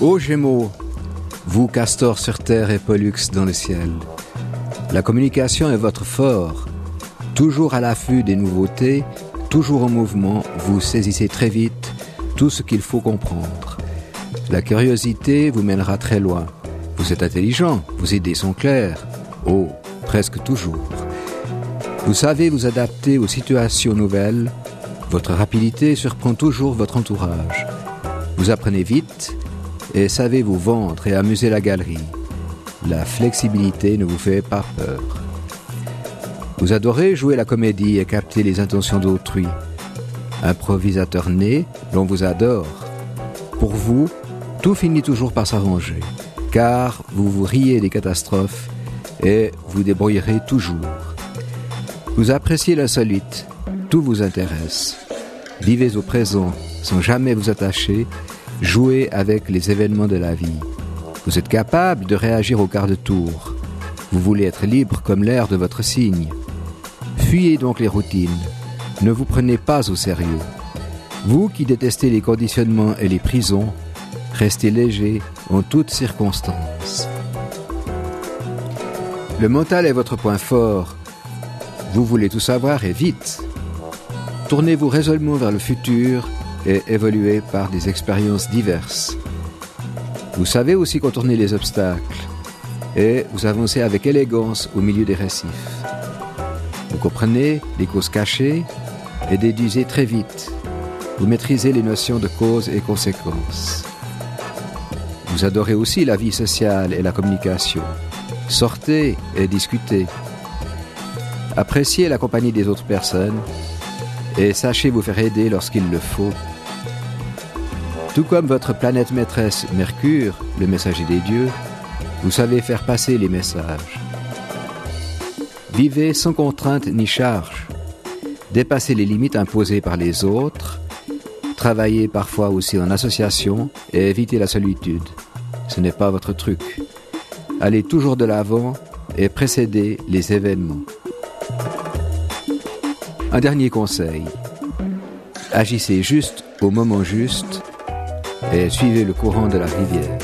Ô Gémeaux, vous castors sur terre et pollux dans le ciel, la communication est votre fort. Toujours à l'affût des nouveautés, toujours en mouvement, vous saisissez très vite tout ce qu'il faut comprendre. La curiosité vous mènera très loin. Vous êtes intelligent, vos idées sont claires. Oh, presque toujours. Vous savez vous adapter aux situations nouvelles. Votre rapidité surprend toujours votre entourage. Vous apprenez vite et savez vous vendre et amuser la galerie? La flexibilité ne vous fait pas peur. Vous adorez jouer la comédie et capter les intentions d'autrui. Improvisateur né, l'on vous adore. Pour vous, tout finit toujours par s'arranger, car vous vous riez des catastrophes et vous débrouillerez toujours. Vous appréciez l'insolite, tout vous intéresse. Vivez au présent sans jamais vous attacher, jouez avec les événements de la vie. Vous êtes capable de réagir au quart de tour. Vous voulez être libre comme l'air de votre signe. Fuyez donc les routines. Ne vous prenez pas au sérieux. Vous qui détestez les conditionnements et les prisons, restez léger en toutes circonstances. Le mental est votre point fort. Vous voulez tout savoir et vite. Tournez-vous résolument vers le futur et évoluez par des expériences diverses. Vous savez aussi contourner les obstacles et vous avancez avec élégance au milieu des récifs. Vous comprenez les causes cachées et déduisez très vite. Vous maîtrisez les notions de cause et conséquences. Vous adorez aussi la vie sociale et la communication. Sortez et discutez. Appréciez la compagnie des autres personnes et sachez vous faire aider lorsqu'il le faut. Tout comme votre planète maîtresse Mercure, le messager des dieux, vous savez faire passer les messages. Vivez sans contrainte ni charge. Dépassez les limites imposées par les autres. Travaillez parfois aussi en association et évitez la solitude. Ce n'est pas votre truc. Allez toujours de l'avant et précédez les événements. Un dernier conseil. Agissez juste au moment juste et suivez le courant de la rivière.